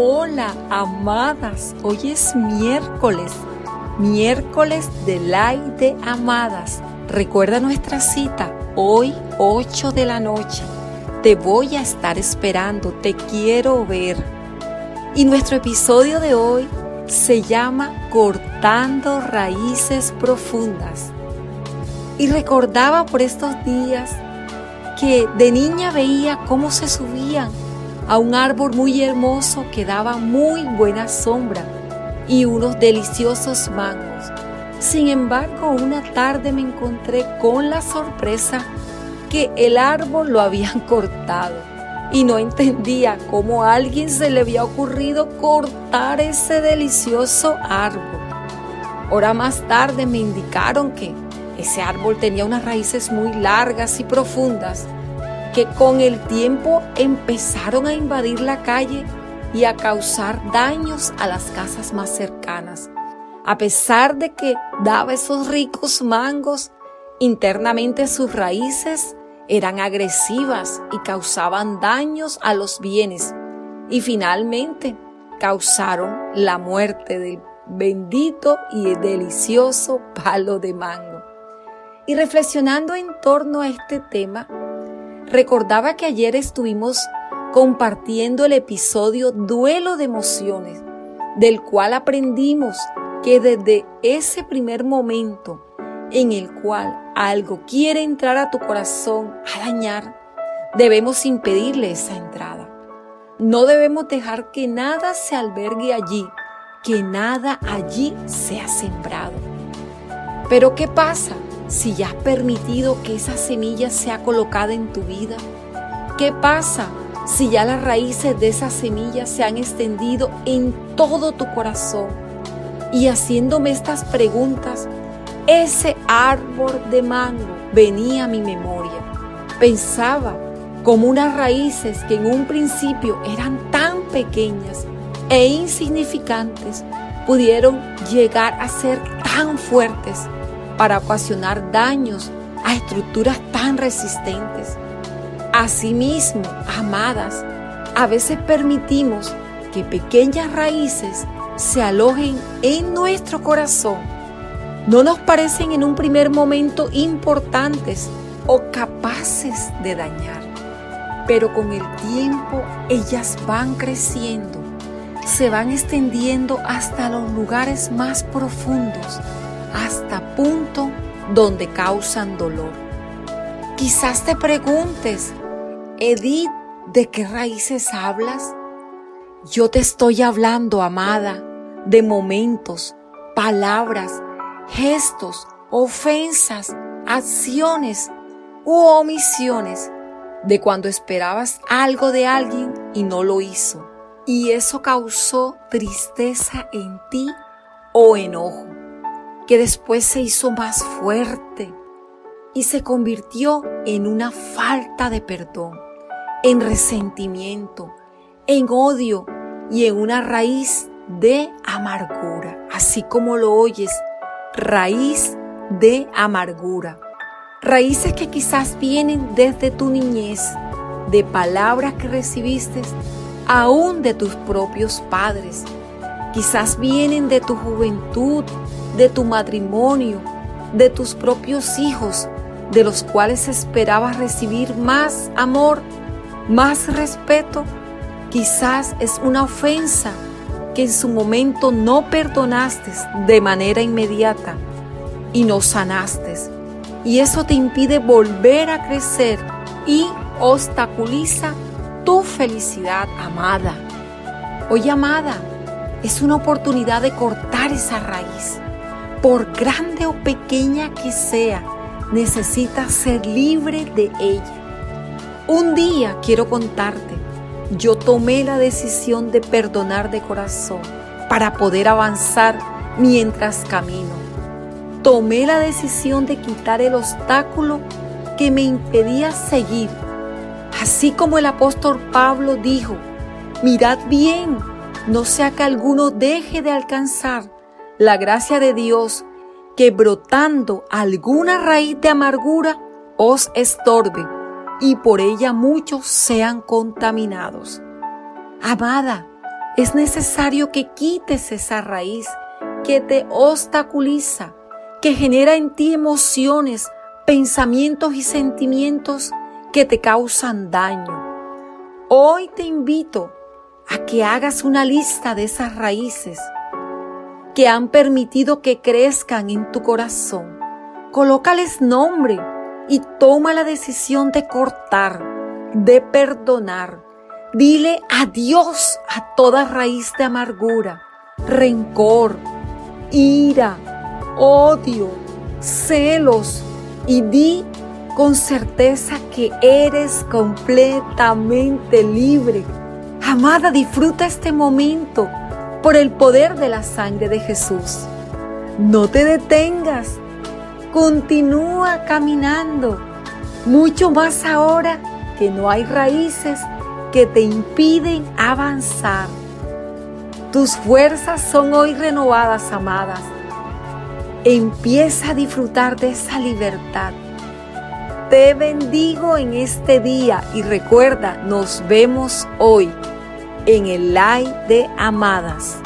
Hola, amadas. Hoy es miércoles, miércoles de Ley de Amadas. Recuerda nuestra cita, hoy 8 de la noche. Te voy a estar esperando, te quiero ver. Y nuestro episodio de hoy se llama Cortando Raíces Profundas. Y recordaba por estos días que de niña veía cómo se subían a un árbol muy hermoso que daba muy buena sombra y unos deliciosos mangos. Sin embargo, una tarde me encontré con la sorpresa que el árbol lo habían cortado y no entendía cómo a alguien se le había ocurrido cortar ese delicioso árbol. Hora más tarde me indicaron que ese árbol tenía unas raíces muy largas y profundas que con el tiempo empezaron a invadir la calle y a causar daños a las casas más cercanas. A pesar de que daba esos ricos mangos, internamente sus raíces eran agresivas y causaban daños a los bienes y finalmente causaron la muerte del bendito y delicioso palo de mango. Y reflexionando en torno a este tema, Recordaba que ayer estuvimos compartiendo el episodio Duelo de Emociones, del cual aprendimos que desde ese primer momento en el cual algo quiere entrar a tu corazón a dañar, debemos impedirle esa entrada. No debemos dejar que nada se albergue allí, que nada allí sea sembrado. Pero ¿qué pasa? Si ya has permitido que esa semilla sea colocada en tu vida? ¿Qué pasa si ya las raíces de esa semilla se han extendido en todo tu corazón? Y haciéndome estas preguntas, ese árbol de mango venía a mi memoria. Pensaba como unas raíces que en un principio eran tan pequeñas e insignificantes pudieron llegar a ser tan fuertes para ocasionar daños a estructuras tan resistentes. Asimismo, amadas, a veces permitimos que pequeñas raíces se alojen en nuestro corazón. No nos parecen en un primer momento importantes o capaces de dañar, pero con el tiempo ellas van creciendo, se van extendiendo hasta los lugares más profundos hasta punto donde causan dolor. Quizás te preguntes, Edith, ¿de qué raíces hablas? Yo te estoy hablando, amada, de momentos, palabras, gestos, ofensas, acciones u omisiones de cuando esperabas algo de alguien y no lo hizo. Y eso causó tristeza en ti o enojo que después se hizo más fuerte y se convirtió en una falta de perdón, en resentimiento, en odio y en una raíz de amargura, así como lo oyes, raíz de amargura. Raíces que quizás vienen desde tu niñez, de palabras que recibiste aún de tus propios padres. Quizás vienen de tu juventud, de tu matrimonio, de tus propios hijos, de los cuales esperabas recibir más amor, más respeto, quizás es una ofensa que en su momento no perdonaste de manera inmediata y no sanaste. Y eso te impide volver a crecer y obstaculiza tu felicidad, amada. Hoy, amada, es una oportunidad de cortar esa raíz por grande o pequeña que sea, necesitas ser libre de ella. Un día quiero contarte, yo tomé la decisión de perdonar de corazón para poder avanzar mientras camino. Tomé la decisión de quitar el obstáculo que me impedía seguir. Así como el apóstol Pablo dijo, mirad bien, no sea que alguno deje de alcanzar la gracia de Dios que brotando alguna raíz de amargura os estorbe y por ella muchos sean contaminados. Amada, es necesario que quites esa raíz que te obstaculiza, que genera en ti emociones, pensamientos y sentimientos que te causan daño. Hoy te invito a que hagas una lista de esas raíces que han permitido que crezcan en tu corazón. Colócales nombre y toma la decisión de cortar, de perdonar. Dile adiós a toda raíz de amargura, rencor, ira, odio, celos y di con certeza que eres completamente libre. Amada, disfruta este momento por el poder de la sangre de Jesús. No te detengas, continúa caminando, mucho más ahora que no hay raíces que te impiden avanzar. Tus fuerzas son hoy renovadas, amadas. Empieza a disfrutar de esa libertad. Te bendigo en este día y recuerda, nos vemos hoy en el live de Amadas.